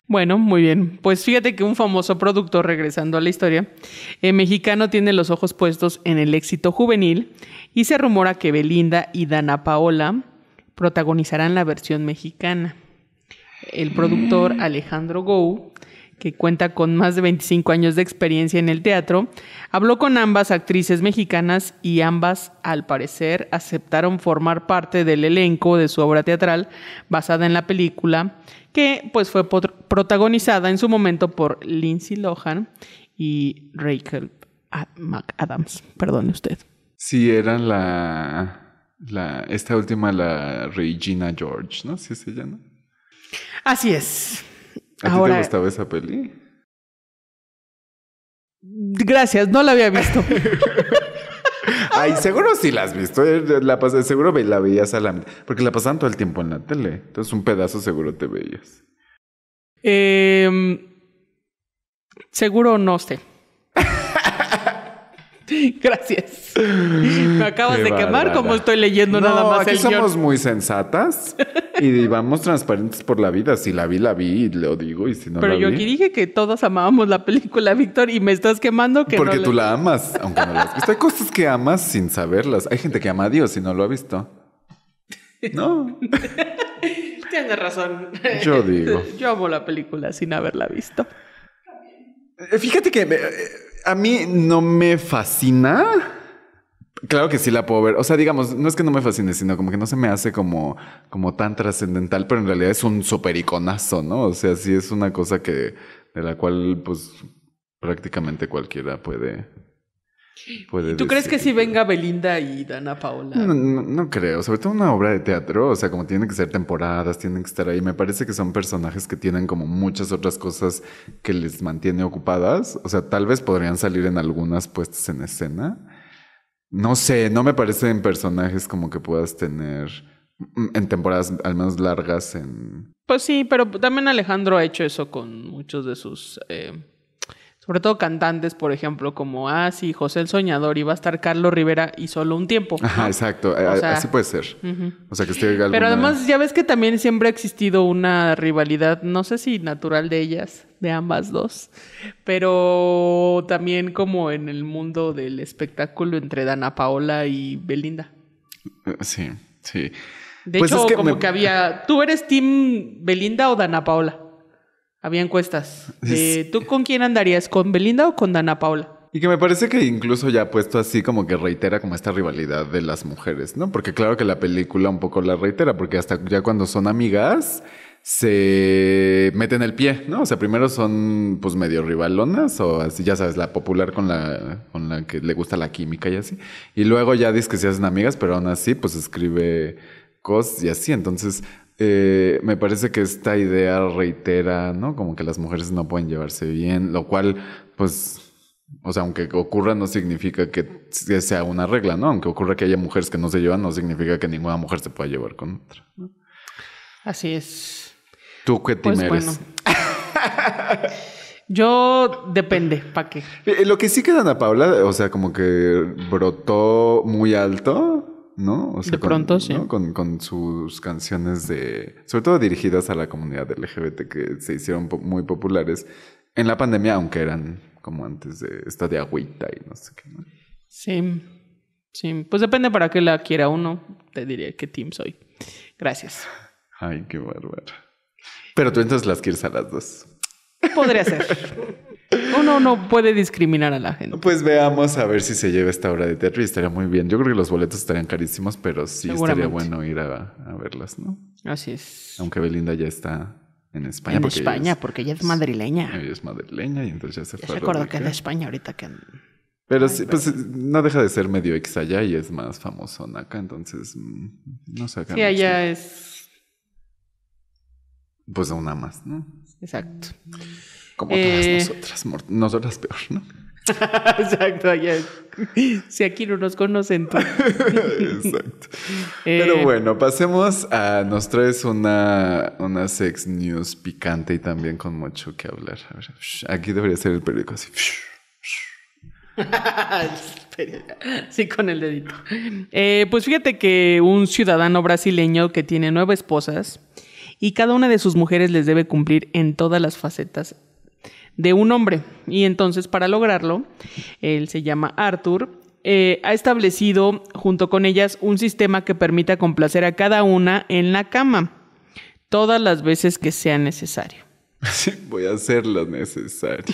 Bueno, muy bien. Pues fíjate que un famoso productor, regresando a la historia, eh, mexicano tiene los ojos puestos en el éxito juvenil y se rumora que Belinda y Dana Paola protagonizarán la versión mexicana. El productor Alejandro Gou, que cuenta con más de 25 años de experiencia en el teatro, habló con ambas actrices mexicanas y ambas, al parecer, aceptaron formar parte del elenco de su obra teatral basada en la película, que pues fue protagonizada en su momento por Lindsay Lohan y Rachel McAdams. Perdone usted. Sí, eran la. la esta última, la Regina George, ¿no? Sí es ella, ¿no? Así es. ¿A ti Ahora, te gustaba esa peli? gracias, no la había visto. Ay, seguro sí la has visto. eh, La seguro la veías a la. Porque la pasaban todo el tiempo en la tele. Entonces un pedazo seguro te veías. Em, seguro no sé. Gracias. Me acabas Qué de quemar como estoy leyendo No, nada más aquí el guion. somos muy sensatas y vamos transparentes por la vida. Si la vi, la vi y lo digo. Y si no Pero la yo vi, aquí dije que todos amábamos la película, Víctor, y me estás quemando que porque no tú la amas, aunque no la has visto. Hay cosas que amas sin saberlas. Hay gente que ama a Dios y no lo ha visto. No, Tienes razón. Yo digo. Yo amo la película sin haberla visto. Eh, Fíjate que eh, a mí no me fascina. Claro que sí la puedo ver. O sea, digamos, no es que no me fascine, sino como que no se me hace como, como tan trascendental, pero en realidad es un super iconazo, ¿no? O sea, sí es una cosa que, de la cual, pues, prácticamente cualquiera puede. Puede ¿Tú crees que si venga Belinda y Dana Paola? No, no- no creo, sobre todo una obra de teatro, o sea, como tienen que ser temporadas, tienen que estar ahí. Me parece que son personajes que tienen como muchas otras cosas que les mantiene ocupadas. O sea, tal vez podrían salir en algunas puestas en escena. No sé, no me parecen personajes como que puedas tener mm, en temporadas al menos largas en... Pues sí, pero también Alejandro ha hecho eso con muchos de sus, eh, sobre todo cantantes, por ejemplo, como, ah, sí, José el Soñador, y va a estar Carlos Rivera y solo un tiempo. Ajá, exacto. O sea, Así puede ser. O sea, que esté alguna... Pero además ya ves que también siempre ha existido una rivalidad, no sé si natural de ellas, de ambas dos, pero también como en el mundo del espectáculo entre Dana Paola y Belinda. Eh, Sí, sí. De Pues hecho, es que como me- que había, ¿tú eres Team Belinda o Dana Paola? Había encuestas. de, ¿Tú con quién andarías? ¿Con Belinda o con Dana Paola? Y que me parece que incluso ya puesto así como que reitera como esta rivalidad de las mujeres, ¿no? Porque claro que la película un poco la reitera, porque hasta ya cuando son amigas se meten el pie, ¿no? O sea, primero son pues medio rivalonas o así, ya sabes, la popular con la, con la que le gusta la química y así. Y luego ya dices que se hacen amigas, pero aún así pues escribe cosas y así. Entonces, eh, me parece que esta idea reitera, ¿no? Como que las mujeres no pueden llevarse bien, lo cual, pues, o sea, aunque ocurra no significa que sea una regla, ¿no? Aunque ocurra que haya mujeres que no se llevan, no significa que ninguna mujer se pueda llevar con otra. Así es. ¿Tú qué team Pues eres? bueno. Yo depende, ¿para qué? Lo que sí que Ana Paula, o sea, como que brotó muy alto, ¿no? O sea, De con- pronto, sí. ¿no? Con, con sus canciones de, sobre todo dirigidas a la comunidad LGBT que se hicieron po- muy populares en la pandemia, aunque eran como antes de esta de agüita y no sé qué. ¿no? Sí, sí. Pues depende para qué la quiera uno. Te diré qué team soy. Gracias. Ay, qué bárbaro. Pero tú entonces las quieres a las dos. Podría ser. Uno no puede discriminar a la gente. Pues veamos a ver si se lleva esta obra de teatro y estaría muy bien. Yo creo que los boletos estarían carísimos, pero sí estaría bueno ir a, a verlas, ¿no? Así es. Aunque Belinda ya está en España. En porque ella España, es- porque ella es madrileña. Ella es madrileña y entonces ya se Ya fue. acuerda que es de. España ahorita que... Pero sí, pues no deja de ser medio ex allá y es más famoso acá, entonces mm, no sé acá. Sí, allá es... Pues una más, ¿no? Exacto. Como Eh. todas nosotras, mor- nosotras peor, ¿no? Exacto, allá es. Si aquí no nos conocen, tú. Exacto. Eh, Pero bueno, pasemos a. Nos traes una, una sex news picante y también con mucho que hablar. A ver, shh, aquí debería ser el periódico así. Sí, con el dedito. Eh, pues fíjate que un ciudadano brasileño que tiene nueve esposas y cada una de sus mujeres les debe cumplir en todas las facetas de un hombre. Y entonces, para lograrlo, él se llama Arthur. eh, ha establecido junto con ellas un sistema que permita complacer a cada una en la cama todas las veces que sea necesario. Sí, voy a hacer lo necesario.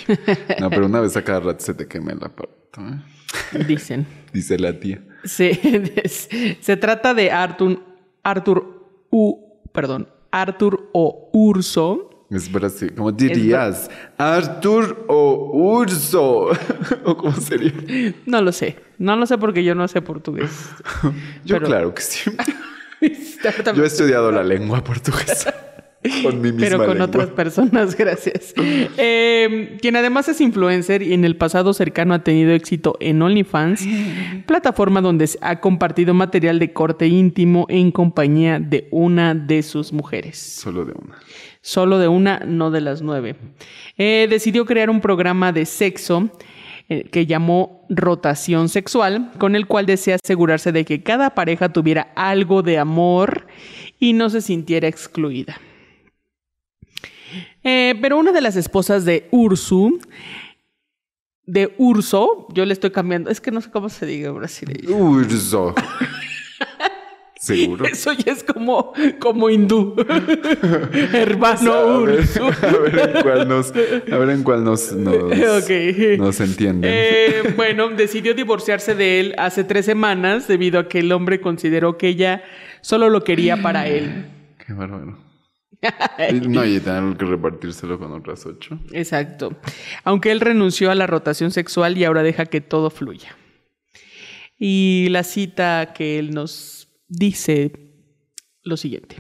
No, pero una vez a cada rato se te queme el aparato. ¿eh? Dicen. Dice la tía. Se, se trata de Arthur, Arthur U, perdón, Arthur o Urso. Es Brasil. ¿Cómo dirías? Arthur o Urso. ¿O cómo sería? No lo sé, no lo sé porque yo no sé portugués. Yo, Pero- claro que sí. Yo he estudiado la lengua portuguesa. Con mi misma Pero con lengua. otras personas, gracias. Eh, quien además es influencer y en el pasado cercano ha tenido éxito en OnlyFans, plataforma donde ha compartido material de corte íntimo en compañía de una de sus mujeres. Solo de una. Solo de una, no de las nueve. Eh, decidió crear un programa de sexo eh, que llamó rotación sexual, con el cual desea asegurarse de que cada pareja tuviera algo de amor y no se sintiera excluida. Eh, pero una de las esposas de Ursu, de Urso, yo le estoy cambiando, es que no sé cómo se diga en brasileño. Urso. Seguro. Eso ya es como, como hindú. Hermano a, ver, a ver en cuál nos, a ver en cuál nos, nos, nos entienden. Eh, bueno, decidió divorciarse de él hace tres semanas debido a que el hombre consideró que ella solo lo quería para él. Qué bárbaro. No, y tener que repartírselo con otras ocho. Exacto. Aunque él renunció a la rotación sexual y ahora deja que todo fluya. Y la cita que él nos dice lo siguiente.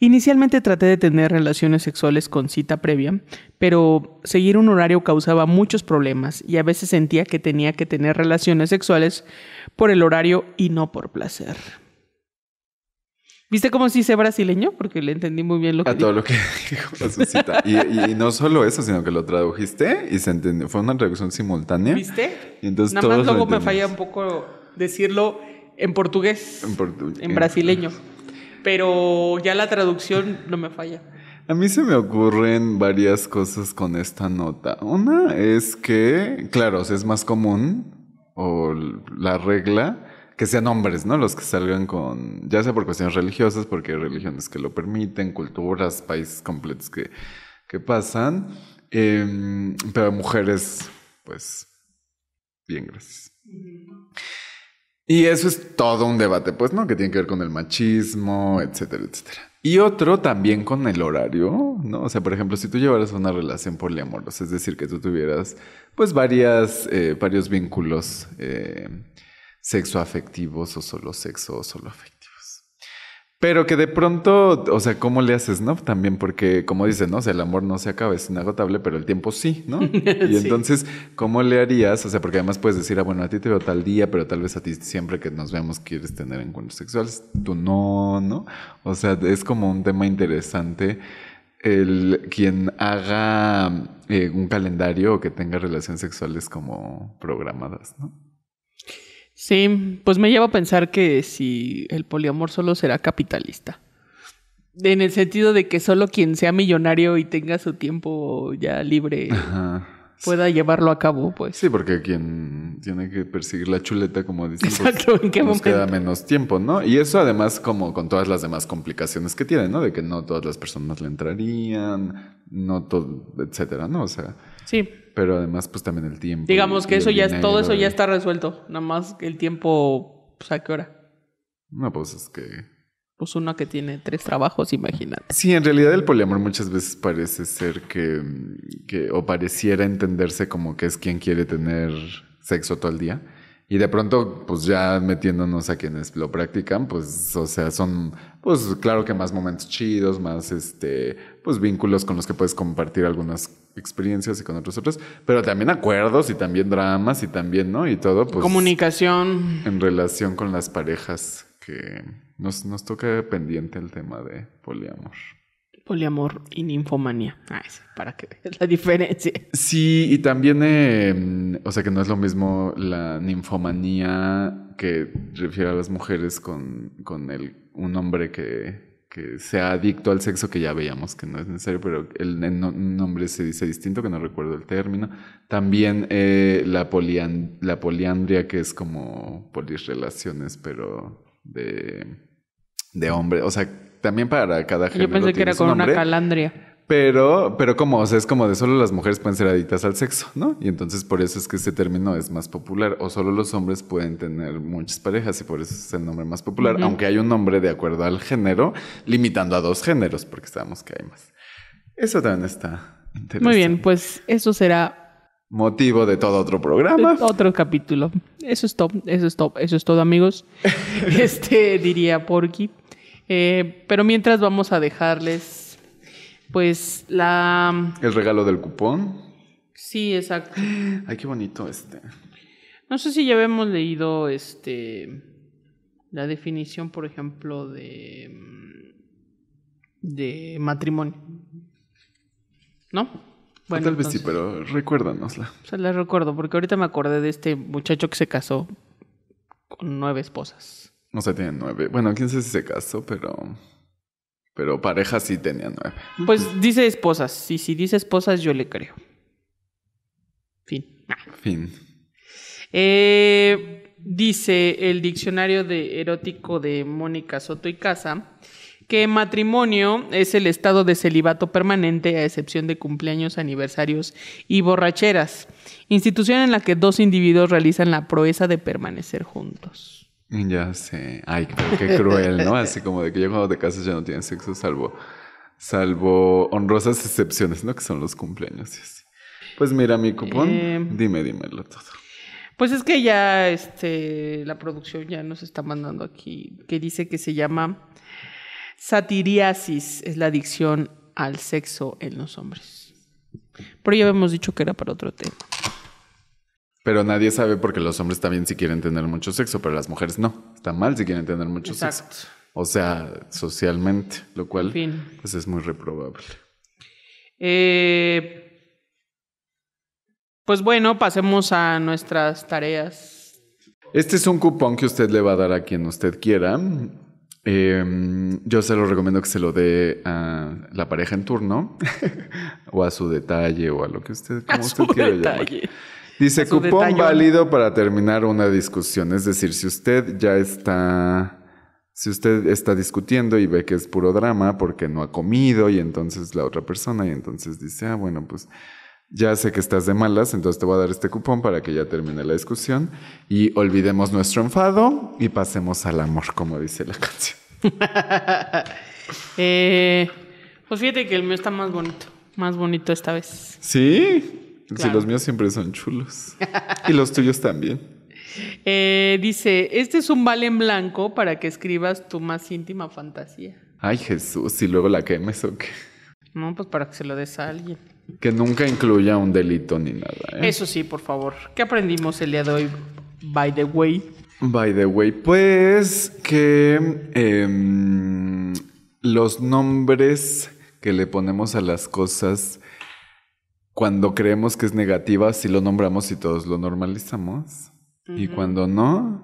Inicialmente traté de tener relaciones sexuales con cita previa, pero seguir un horario causaba muchos problemas y a veces sentía que tenía que tener relaciones sexuales por el horario y no por placer. ¿Viste cómo sí sé brasileño? Porque le entendí muy bien lo que A dijo. todo lo que dijo. Y, y no solo eso, sino que lo tradujiste y se entendió. Fue una traducción simultánea. ¿Viste? Y entonces Nada más luego me falla un poco decirlo en portugués, En brasileño. Pero ya la traducción no me falla. A mí se me ocurren varias cosas con esta nota. Una es que, claro, es más común, o la regla, que sean hombres, ¿no? Los que salgan con, ya sea por cuestiones religiosas, porque hay religiones que lo permiten, culturas, países completos que, que pasan, em, pero mujeres, pues, bien, gracias. Y eso es todo un debate, pues, ¿no? Que tiene que ver con el machismo, etcétera, etcétera. Y otro también con el horario, ¿no? O sea, por ejemplo, si tú llevaras una relación poliamorosa, es decir, que tú tuvieras, pues, varias, eh, varios vínculos eh, sexoafectivos o solo sexo o solo afectivos. Pero que de pronto, o sea, ¿cómo le haces, no? También porque, como dicen, ¿no? O sea, el amor no se acaba, es inagotable, pero el tiempo sí, ¿no? Y Sí. entonces, ¿cómo le harías? O sea, porque además puedes decir, ah, bueno, a ti te veo tal día, pero tal vez a ti siempre que nos vemos quieres tener encuentros sexuales. Tú no, ¿no? O sea, es como un tema interesante el quien haga eh, un calendario o que tenga relaciones sexuales como programadas, ¿no? Sí, pues me lleva a pensar que si el poliamor solo será capitalista. En el sentido de que solo quien sea millonario y tenga su tiempo ya libre Ajá. pueda llevarlo a cabo, pues. Sí, porque quien tiene que perseguir la chuleta, como dicen, pues, Exacto, ¿en qué nos momento? queda menos tiempo, ¿no? Y eso además como con todas las demás complicaciones que tiene, ¿no? De que no todas las personas le entrarían, no todo, etcétera, ¿no? O sea, Sí, pero además pues también el tiempo. digamos y- que y eso ya es, todo dinero eso ya está resuelto. Nada más el tiempo, pues a qué hora. No, pues es que... Pues una que tiene tres trabajos, imagínate. Sí, en realidad el poliamor muchas veces parece ser que, que, o pareciera entenderse como que es quien quiere tener sexo todo el día. Y de pronto, pues ya metiéndonos a quienes lo practican, pues, o sea, son, pues claro que más momentos chidos, más, este, pues vínculos con los que puedes compartir algunas experiencias y con otros otros, pero también acuerdos y también dramas y también, ¿no? Y todo, pues Comunicación. en relación con las parejas que nos, nos toca pendiente el tema de poliamor. Poliamor y ninfomanía. Ay, sí, para que veas la diferencia. Sí, y también, eh, o sea, que no es lo mismo la ninfomanía que refiere a las mujeres con, con el, un hombre que, que sea adicto al sexo, que ya veíamos que no es necesario, pero el, el no- nombre se dice distinto, que no recuerdo el término. También eh, la, polian- la poliandria, que es como polisrelaciones, pero de, de hombre. O sea, también para cada género. Yo pensé que era con una calandria. Pero, pero como, o sea, es como de solo las mujeres pueden ser adictas al sexo, ¿no? Y entonces por eso es que este término es más popular. O solo los hombres pueden tener muchas parejas y por eso es el nombre más popular. Aunque hay un nombre de acuerdo al género, limitando a dos géneros, porque sabemos que hay más. Eso también está interesante. Muy bien, pues eso será Motivo de todo otro programa. otro capítulo. Eso es todo, eso es todo, eso es todo, amigos. Este diría Porky. Eh, pero mientras vamos a dejarles, pues la. El regalo del cupón. Sí, exacto. Ay, qué bonito este. No sé si ya habíamos leído este la definición, por ejemplo, de mm, de matrimonio. ¿No? Bueno, Tal vez sí, pero recuérdanosla. Se las recuerdo, porque ahorita me acordé de este muchacho que se casó con nueve esposas. O sea, tiene nueve. Bueno, quién sabe si se casó, pero. Pero pareja sí tenía nueve. Pues dice esposas, y si dice esposas, yo le creo. Fin. Ah. Fin. Eh, dice el diccionario de erótico de Mónica Soto y Casa que matrimonio es el estado de celibato permanente a excepción de cumpleaños, aniversarios y borracheras, institución en la que dos individuos realizan la proeza de permanecer juntos. Ya sé. Ay, pero qué cruel, ¿no? Así como de que ya cuando te casas ya no tienes sexo, salvo. Salvo honrosas excepciones, ¿no? Que son los cumpleaños y así. Pues mira, mi cupón. Eh, Dime, dímelo todo. Pues es que ya este, la producción ya nos está mandando aquí, que dice que se llama satiriasis, es la adicción al sexo en los hombres. Pero ya habíamos dicho que era para otro tema. Pero nadie sabe porque los hombres también sí quieren tener mucho sexo, pero las mujeres no. Está mal si quieren tener mucho Exacto. sexo. O sea, socialmente, lo cual En fin. pues es muy reprobable. Eh, pues bueno, pasemos a nuestras tareas. Este es un cupón que usted le va a dar a quien usted quiera. Eh, yo se lo recomiendo que se lo dé a la pareja en turno o a su detalle o a lo que usted, como A usted su quiera llamar. Dice cupón detallón. válido para terminar una discusión. Es decir, si usted ya está, si usted está discutiendo y ve que es puro drama porque no ha comido y entonces la otra persona y entonces dice, ah, bueno, pues ya sé que estás de malas, entonces te voy a dar este cupón para que ya termine la discusión y olvidemos nuestro enfado y pasemos al amor, como dice la canción. Eh, pues fíjate que el mío está más bonito. Más bonito esta vez. Sí, si Claro. los míos siempre son chulos y los tuyos también. Eh, dice, este es un vale en blanco para que escribas tu más íntima fantasía. Ay Jesús, y luego la quemes o qué. No, pues para que se lo des a alguien. Que nunca incluya un delito ni nada. ¿eh? Eso sí, por favor. ¿Qué aprendimos el día de hoy? By the way. By the way, pues que em, los nombres que le ponemos a las cosas cuando creemos que es negativa, si lo nombramos y todos lo normalizamos. Y cuando no,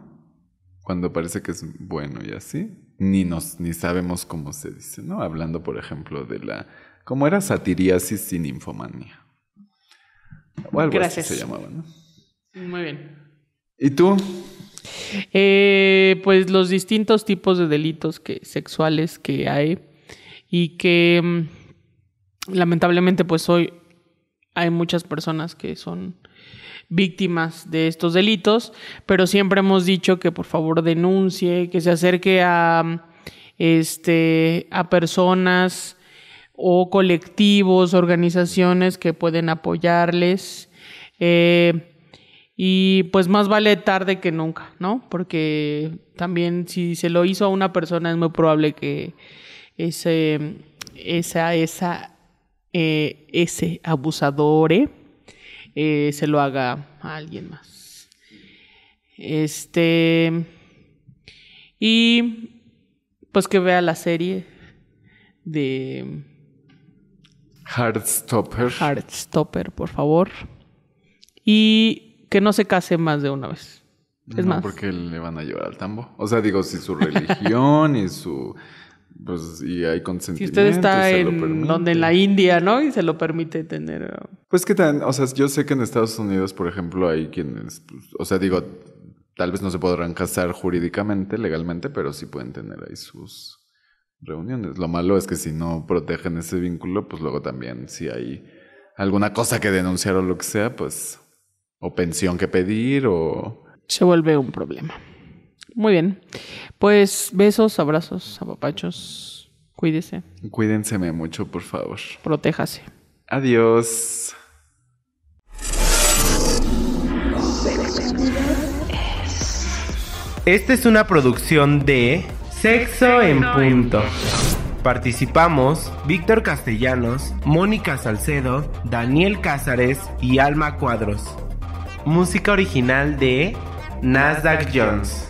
cuando parece que es bueno y así, ni nos ni sabemos cómo se dice, ¿no? Hablando, por ejemplo, de la ¿cómo era satiriasis y ninfomania. O algo Gracias. así se llamaba, ¿no? Muy bien. ¿Y tú? Eh, pues los distintos tipos de delitos que, sexuales que hay y que mm, lamentablemente pues hoy hay muchas personas que son víctimas de estos delitos, pero siempre hemos dicho que por favor denuncie, que se acerque a este a personas o colectivos, organizaciones que pueden apoyarles. Eh, y pues más vale tarde que nunca, ¿no? Porque también si se lo hizo a una persona es muy probable que ese, esa, esa, eh, ese abusador eh, se lo haga a alguien más. Este. Y pues que vea la serie de Heartstopper. Heartstopper, por favor. Y que no se case más de una vez. Es no, más. porque le van a llevar al tambo. O sea, digo, si su religión y su. Pues, y hay Si consentimiento. usted está en donde en la India, ¿no? Y se lo permite tener. Pues que tan. O sea, yo sé que en Estados Unidos, por ejemplo, hay quienes. pues, o sea, digo, tal vez no se podrán casar jurídicamente, legalmente, pero sí pueden tener ahí sus reuniones. Lo malo es que si no protegen ese vínculo, pues luego también, si hay alguna cosa que denunciar o lo que sea, pues. O pensión que pedir o. se vuelve un problema. Muy bien. Pues besos, abrazos, apapachos. Cuídese, Cuídense mucho, por favor. protéjase. Adiós. Esta es una producción de Sexo en Punto. Participamos Víctor Castellanos, Mónica Salcedo, Daniel Cázares y Alma Cuadros. Música original de Nasdaq Jones.